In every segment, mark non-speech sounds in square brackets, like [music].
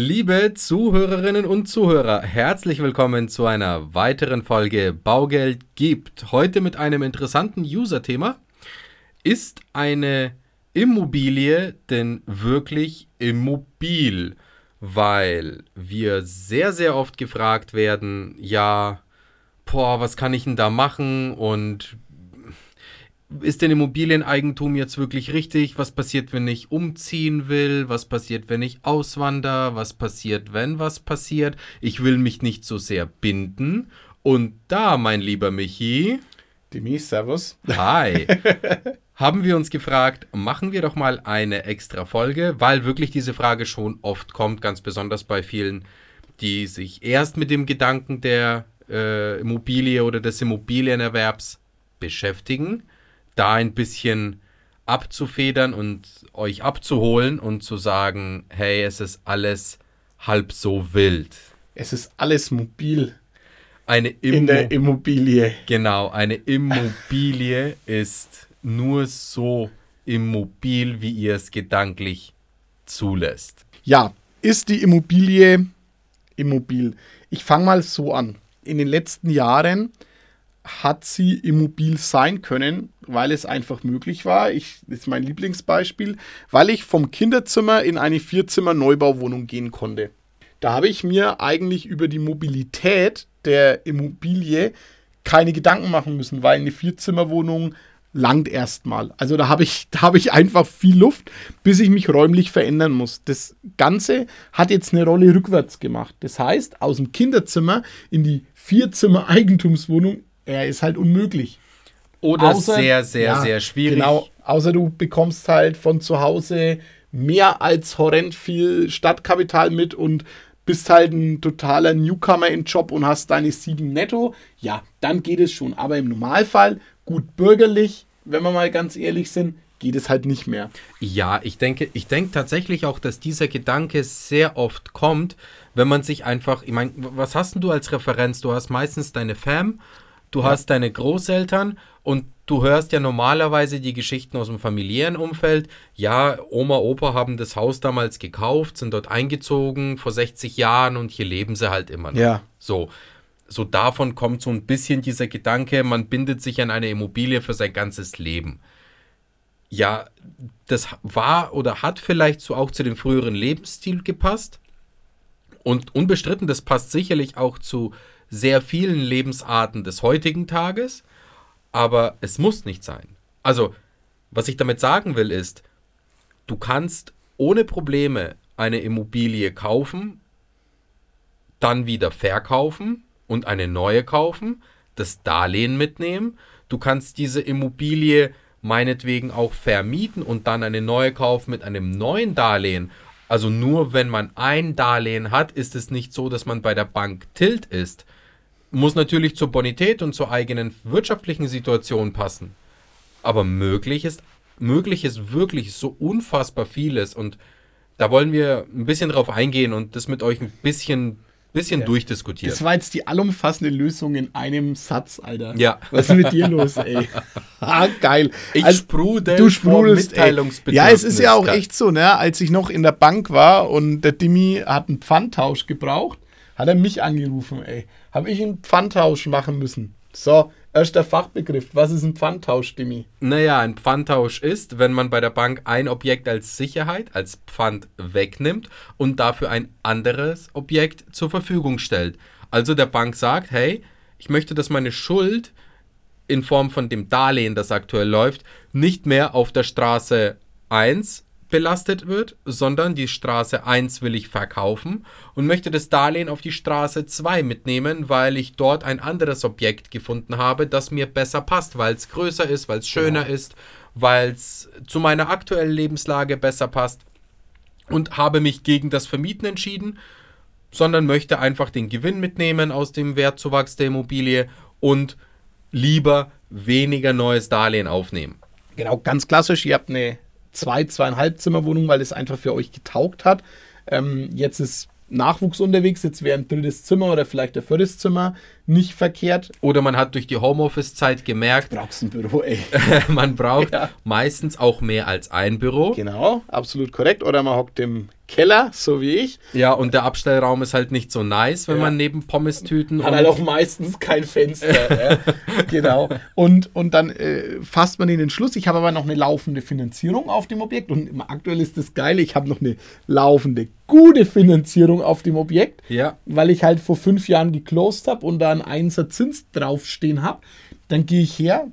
Liebe Zuhörerinnen und Zuhörer, herzlich willkommen zu einer weiteren Folge Baugeld gibt. Heute mit einem interessanten User-Thema. Ist eine Immobilie denn wirklich immobil? Weil wir sehr, sehr oft gefragt werden, ja, boah, was kann ich denn da machen und ist denn Immobilieneigentum jetzt wirklich richtig? Was passiert, wenn ich umziehen will? Was passiert, wenn ich auswandere? Was passiert, wenn was passiert? Ich will mich nicht so sehr binden. Und da, mein lieber Michi. Demi, servus. Hi. [laughs] haben wir uns gefragt, machen wir doch mal eine extra Folge, weil wirklich diese Frage schon oft kommt, ganz besonders bei vielen, die sich erst mit dem Gedanken der äh, Immobilie oder des Immobilienerwerbs beschäftigen da ein bisschen abzufedern und euch abzuholen und zu sagen, hey, es ist alles halb so wild. Es ist alles mobil. Eine Immo in der Immobilie. Genau, eine Immobilie [laughs] ist nur so immobil, wie ihr es gedanklich zulässt. Ja, ist die Immobilie immobil? Ich fange mal so an. In den letzten Jahren hat sie immobil sein können, weil es einfach möglich war. Ich, das ist mein Lieblingsbeispiel, weil ich vom Kinderzimmer in eine Vierzimmer-Neubauwohnung gehen konnte. Da habe ich mir eigentlich über die Mobilität der Immobilie keine Gedanken machen müssen, weil eine Vierzimmerwohnung langt erstmal. Also da habe ich, [laughs] da habe ich einfach viel Luft, bis ich mich räumlich verändern muss. Das Ganze hat jetzt eine Rolle rückwärts gemacht. Das heißt, aus dem Kinderzimmer in die Vierzimmer-Eigentumswohnung er ist halt unmöglich. Oder außer, sehr, sehr, ja, sehr schwierig. Genau, außer du bekommst halt von zu Hause mehr als horrend viel Stadtkapital mit und bist halt ein totaler Newcomer im Job und hast deine sieben netto. Ja, dann geht es schon. Aber im Normalfall, gut bürgerlich, wenn wir mal ganz ehrlich sind, geht es halt nicht mehr. Ja, ich denke, ich denke tatsächlich auch, dass dieser Gedanke sehr oft kommt, wenn man sich einfach, ich meine, was hast denn du als Referenz? Du hast meistens deine Fam du ja. hast deine Großeltern und du hörst ja normalerweise die Geschichten aus dem familiären Umfeld. Ja, Oma, Opa haben das Haus damals gekauft, sind dort eingezogen vor 60 Jahren und hier leben sie halt immer noch. Ja. So. So davon kommt so ein bisschen dieser Gedanke, man bindet sich an eine Immobilie für sein ganzes Leben. Ja, das war oder hat vielleicht so auch zu dem früheren Lebensstil gepasst. Und unbestritten, das passt sicherlich auch zu sehr vielen Lebensarten des heutigen Tages, aber es muss nicht sein. Also, was ich damit sagen will, ist, du kannst ohne Probleme eine Immobilie kaufen, dann wieder verkaufen und eine neue kaufen, das Darlehen mitnehmen. Du kannst diese Immobilie meinetwegen auch vermieten und dann eine neue kaufen mit einem neuen Darlehen. Also nur wenn man ein Darlehen hat, ist es nicht so, dass man bei der Bank tilt ist, muss natürlich zur Bonität und zur eigenen wirtschaftlichen Situation passen. Aber möglich ist, möglich ist wirklich so unfassbar vieles und da wollen wir ein bisschen drauf eingehen und das mit euch ein bisschen, bisschen ja. durchdiskutieren. Das war jetzt die allumfassende Lösung in einem Satz, Alter. Ja. Was ist mit dir los, ey? [laughs] ah, geil. Ich also, sprudel du sprudelst, Ja, es ist ja auch echt so, ne? Als ich noch in der Bank war und der Dimi hat einen Pfandtausch gebraucht, hat er mich angerufen, ey habe ich einen Pfandtausch machen müssen. So, erster Fachbegriff. Was ist ein Pfandtausch, Dimi? Naja, ein Pfandtausch ist, wenn man bei der Bank ein Objekt als Sicherheit, als Pfand wegnimmt und dafür ein anderes Objekt zur Verfügung stellt. Also der Bank sagt, hey, ich möchte, dass meine Schuld in Form von dem Darlehen, das aktuell läuft, nicht mehr auf der Straße 1 belastet wird, sondern die Straße 1 will ich verkaufen und möchte das Darlehen auf die Straße 2 mitnehmen, weil ich dort ein anderes Objekt gefunden habe, das mir besser passt, weil es größer ist, weil es schöner genau. ist, weil es zu meiner aktuellen Lebenslage besser passt und habe mich gegen das Vermieten entschieden, sondern möchte einfach den Gewinn mitnehmen aus dem Wertzuwachs der Immobilie und lieber weniger neues Darlehen aufnehmen. Genau, ganz klassisch, ihr habt eine zwei, zweieinhalb Zimmerwohnung, weil es einfach für euch getaugt hat. Ähm, jetzt ist Nachwuchs unterwegs, jetzt wäre ein drittes Zimmer oder vielleicht ein viertes Zimmer nicht verkehrt. Oder man hat durch die Homeoffice-Zeit gemerkt, Brauchst ein Büro, ey. [laughs] man braucht Ja. meistens auch mehr als ein Büro. Genau, absolut korrekt. Oder man hockt im Keller, so wie ich. Ja, und der Abstellraum ist halt nicht so nice, wenn Ja. man neben Pommes-Tüten Hat halt auch meistens kein Fenster. [laughs] ja. Genau. Und, und dann äh, fasst man in den Schluss. Ich habe aber noch eine laufende Finanzierung auf dem Objekt. Und aktuell ist das Geile, ich habe noch eine laufende, gute Finanzierung auf dem Objekt. Ja. weil ich halt vor fünf Jahren geclosed habe und da einen Einser Zins draufstehen habe, dann gehe ich her,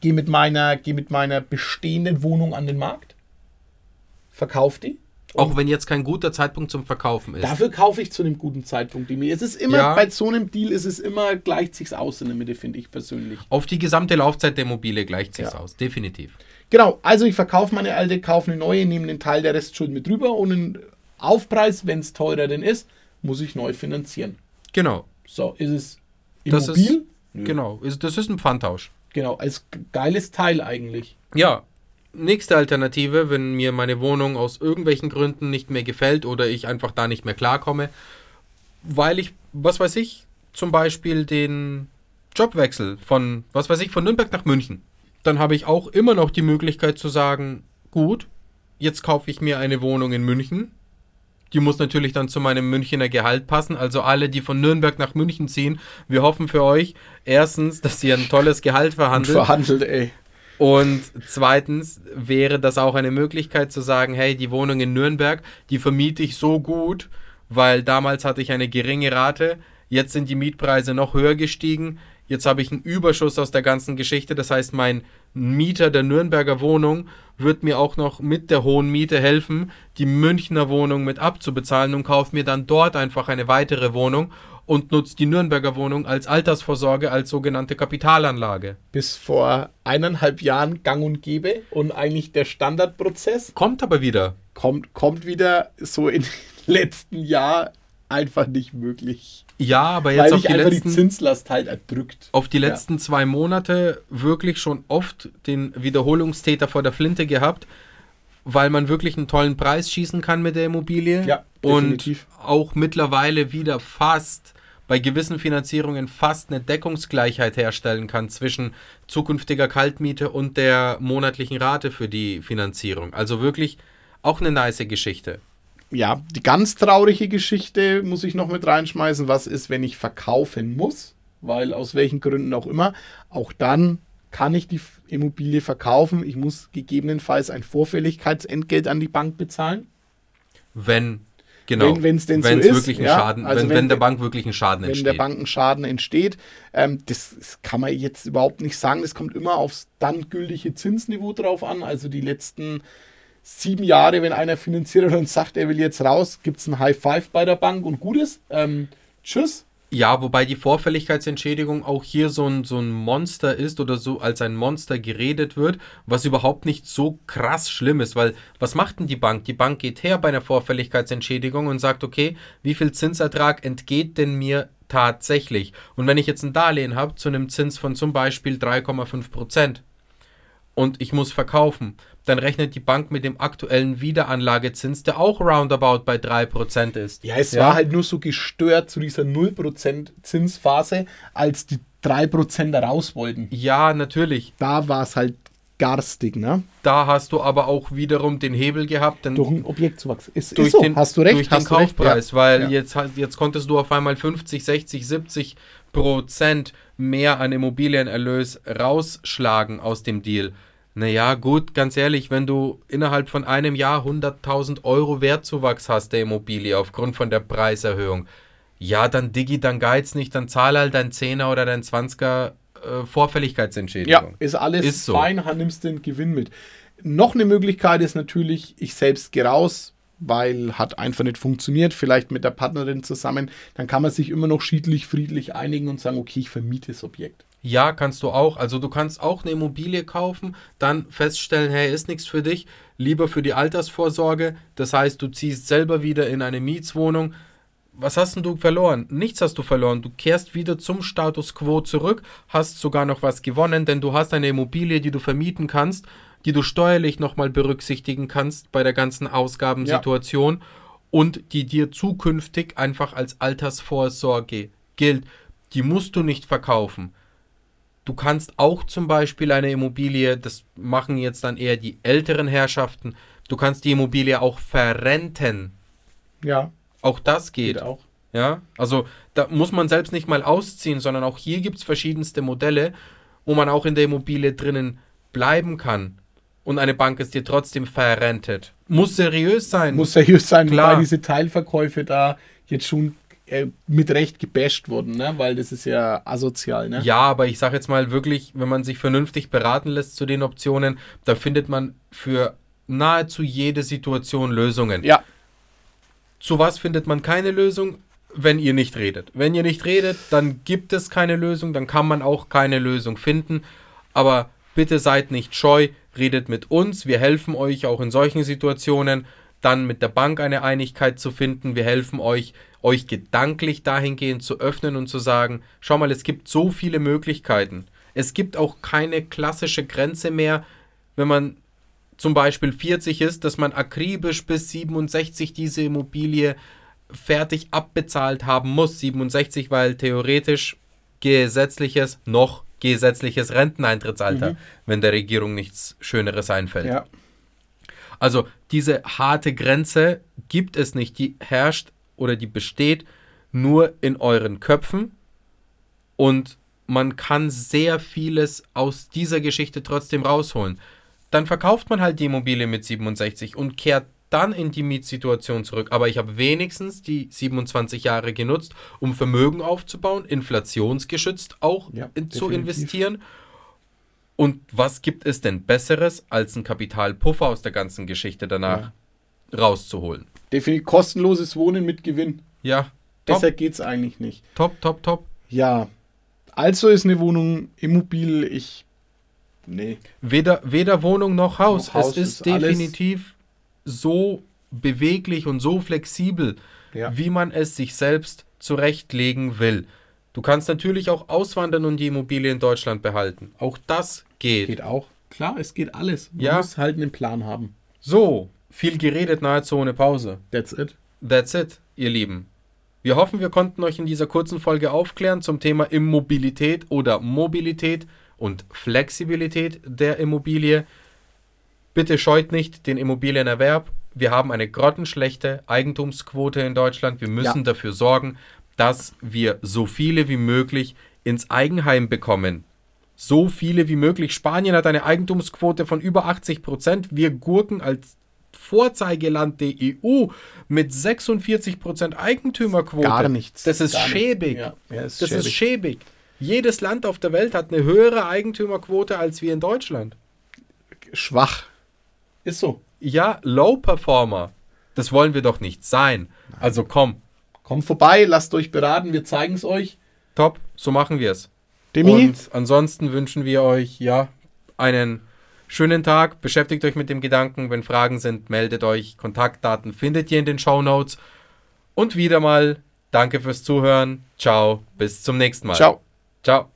gehe mit meiner, gehe mit meiner bestehenden Wohnung an den Markt, verkaufe die. Auch wenn jetzt kein guter Zeitpunkt zum Verkaufen ist. Dafür kaufe ich zu einem guten Zeitpunkt die mir. Es ist immer, Ja. bei so einem Deal ist es immer, gleicht sich's aus in der Mitte, finde ich persönlich. Auf die gesamte Laufzeit der Immobilie gleicht sich Ja. aus, definitiv. Genau, also ich verkaufe meine alte, kaufe eine neue, nehme den Teil der Restschuld mit drüber und einen Aufpreis, wenn es teurer denn ist, muss ich neu finanzieren. Genau. So, ist es Das immobil? ist, genau. Ist, das ist ein Pfandtausch. Genau, als geiles Teil eigentlich. Ja. Nächste Alternative, wenn mir meine Wohnung aus irgendwelchen Gründen nicht mehr gefällt oder ich einfach da nicht mehr klarkomme, weil ich, was weiß ich, zum Beispiel den Jobwechsel von, was weiß ich, von Nürnberg nach München. Dann habe ich auch immer noch die Möglichkeit zu sagen, gut, jetzt kaufe ich mir eine Wohnung in München. Die muss natürlich dann zu meinem Münchner Gehalt passen. Also alle, die von Nürnberg nach München ziehen, wir hoffen für euch erstens, dass ihr ein tolles Gehalt verhandelt. Verhandelt, ey. Und zweitens wäre das auch eine Möglichkeit zu sagen, hey, die Wohnung in Nürnberg, die vermiete ich so gut, weil damals hatte ich eine geringe Rate, jetzt sind die Mietpreise noch höher gestiegen, jetzt habe ich einen Überschuss aus der ganzen Geschichte, das heißt, mein Mieter der Nürnberger Wohnung wird mir auch noch mit der hohen Miete helfen, die Münchner Wohnung mit abzubezahlen und kauft mir dann dort einfach eine weitere Wohnung und nutzt die Nürnberger Wohnung als Altersvorsorge, als sogenannte Kapitalanlage. Bis vor eineinhalb Jahren gang und gäbe und eigentlich der Standardprozess Kommt aber wieder. kommt, kommt wieder so in den [laughs] letzten Jahr einfach nicht möglich. Ja, aber Weil jetzt auf sich die, einfach letzten, die Zinslast halt erdrückt. auf die letzten zwei Monate wirklich schon oft den Wiederholungstäter vor der Flinte gehabt, weil man wirklich einen tollen Preis schießen kann mit der Immobilie. Ja, und definitiv. auch mittlerweile wieder fast bei gewissen Finanzierungen fast eine Deckungsgleichheit herstellen kann zwischen zukünftiger Kaltmiete und der monatlichen Rate für die Finanzierung. Also wirklich auch eine nice Geschichte. Ja, die ganz traurige Geschichte muss ich noch mit reinschmeißen. Was ist, wenn ich verkaufen muss? Weil aus welchen Gründen auch immer. Auch dann kann ich die Immobilie verkaufen. Ich muss gegebenenfalls ein Vorfälligkeitsentgelt an die Bank bezahlen. Wenn, genau, Wenn- wenn's denn so wenn's ist, wirklich einen ja. Schaden, Also wenn, wenn- wenn der Bank wirklich ein Schaden wenn entsteht. der Bankenschaden entsteht. Ähm, das, das kann man jetzt überhaupt nicht sagen. Das kommt immer aufs dann gültige Zinsniveau drauf an. Also die letzten sieben Jahre, wenn einer finanziert und sagt, er will jetzt raus, gibt es ein High Five bei der Bank und Gutes. Ähm, tschüss. Ja, wobei die Vorfälligkeitsentschädigung auch hier so ein, so ein Monster ist oder so als ein Monster geredet wird, was überhaupt nicht so krass schlimm ist, weil was macht denn die Bank? Die Bank geht her bei einer Vorfälligkeitsentschädigung und sagt, okay, wie viel Zinsertrag entgeht denn mir tatsächlich? Und wenn ich jetzt ein Darlehen habe zu einem Zins von zum Beispiel 3,5 Prozent und ich muss verkaufen, dann rechnet die Bank mit dem aktuellen Wiederanlagezins, der auch roundabout bei 3% ist. Ja, es war halt nur so gestört zu dieser 0% Zinsphase, als die 3% da raus wollten. Ja, natürlich. Da war es halt garstig, ne? Da hast du aber auch wiederum den Hebel gehabt, denn Durch einen Objektzuwachs. Ist, durch ist so, den, hast du recht. durch den du recht, Kaufpreis, ja. weil Ja. jetzt, jetzt konntest du auf einmal 50, 60, 70 Prozent mehr an Immobilienerlös rausschlagen aus dem Deal. Naja, gut, ganz ehrlich, wenn du innerhalb von einem Jahr 100.000 Euro Wertzuwachs hast der Immobilie aufgrund von der Preiserhöhung, ja, dann Digi, dann geiz nicht, dann zahl halt dein 10er oder dein 20er äh, Ja, Vorfälligkeitsentschädigung. ist alles Ist so. fein, nimmst den Gewinn mit. Noch eine Möglichkeit ist natürlich, ich selbst gehe raus, weil hat einfach nicht funktioniert, vielleicht mit der Partnerin zusammen. Dann kann man sich immer noch schiedlich, friedlich einigen und sagen, okay, ich vermiete das Objekt. Ja, kannst du auch. Also du kannst auch eine Immobilie kaufen, dann feststellen, hey, ist nichts für dich, lieber für die Altersvorsorge. Das heißt, du ziehst selber wieder in eine Mietswohnung. Was hast denn du verloren? Nichts hast du verloren. Du kehrst wieder zum Status quo zurück, hast sogar noch was gewonnen, denn du hast eine Immobilie, die du vermieten kannst, die du steuerlich nochmal berücksichtigen kannst bei der ganzen Ausgabensituation und die dir zukünftig einfach als Altersvorsorge gilt. die musst du nicht verkaufen. Du kannst auch zum Beispiel eine Immobilie, das machen jetzt dann eher die älteren Herrschaften, du kannst die Immobilie auch verrenten. Ja, Auch das geht. geht auch. Ja, also da muss man selbst nicht mal ausziehen, sondern auch hier gibt es verschiedenste Modelle, wo man auch in der Immobilie drinnen bleiben kann. Und eine Bank ist dir trotzdem verrentet. Muss seriös sein. Muss seriös sein, Klar. wobei diese Teilverkäufe da jetzt schon äh, mit Recht gebasht wurden, ne? weil das ist ja asozial. Ne? Ja, aber ich sage jetzt mal wirklich, wenn man sich vernünftig beraten lässt zu den Optionen, da findet man für nahezu jede Situation Lösungen. ja, Zu was findet man keine Lösung? Wenn ihr nicht redet. Wenn ihr nicht redet, dann gibt es keine Lösung, dann kann man auch keine Lösung finden. Aber bitte seid nicht scheu, redet mit uns. Wir helfen euch auch in solchen Situationen, dann mit der Bank eine Einigkeit zu finden. Wir helfen euch, euch gedanklich dahingehend zu öffnen und zu sagen, schau mal, es gibt so viele Möglichkeiten. Es gibt auch keine klassische Grenze mehr, wenn man zum Beispiel 40 ist, dass man akribisch bis 67 diese Immobilie fertig abbezahlt haben muss. 67, weil theoretisch gesetzliches, noch gesetzliches Renteneintrittsalter, wenn der Regierung nichts Schöneres einfällt. ja. Also diese harte Grenze gibt es nicht, die herrscht oder die besteht nur in euren Köpfen und man kann sehr vieles aus dieser Geschichte trotzdem rausholen. Dann verkauft man halt die Immobilie mit 67 und kehrt dann in die Mietsituation zurück. Aber ich habe wenigstens die 27 Jahre genutzt, um Vermögen aufzubauen, inflationsgeschützt auch Ja, in, zu investieren. Und was gibt es denn Besseres, als einen Kapitalpuffer aus der ganzen Geschichte danach rauszuholen? Definitiv kostenloses Wohnen mit Gewinn. Ja, top, Besser geht's eigentlich nicht. top, top, top. Ja, also ist eine Wohnung immobil. Ich. Nee. Weder, weder Wohnung noch Haus. Noch Haus es ist, ist definitiv so beweglich und so flexibel, Ja. wie man es sich selbst zurechtlegen will. Du kannst natürlich auch auswandern und die Immobilie in Deutschland behalten. Auch das geht. Geht auch. Klar, es geht alles. Man Ja. muss halt einen Plan haben. So, viel geredet, nahezu ohne Pause. That's it. That's it, ihr Lieben. Wir hoffen, wir konnten euch in dieser kurzen Folge aufklären zum Thema Immobilität oder Mobilität und Flexibilität der Immobilie. Bitte scheut nicht den Immobilienerwerb. Wir haben eine grottenschlechte Eigentumsquote in Deutschland. Wir müssen Ja. dafür sorgen, dass wir so viele wie möglich ins Eigenheim bekommen. So viele wie möglich. Spanien hat eine Eigentumsquote von über 80 Prozent. Wir gurken als Vorzeigeland der EU mit 46 Prozent Eigentümerquote. Gar nichts. Das ist Gar schäbig. Ja, ja, ist das ist schäbig. schäbig. Jedes Land auf der Welt hat eine höhere Eigentümerquote als wir in Deutschland. Schwach. Ist so. Ja, Low Performer. Das wollen wir doch nicht sein. Also komm, Kommt vorbei, lasst euch beraten, wir zeigen es euch. top, so machen wir es. Demi, Und ansonsten wünschen wir euch ja einen schönen Tag. Beschäftigt euch mit dem Gedanken. Wenn Fragen sind, meldet euch. Kontaktdaten findet ihr in den Show Notes. Und wieder mal danke fürs Zuhören. Ciao, bis zum nächsten Mal. ciao. Ciao.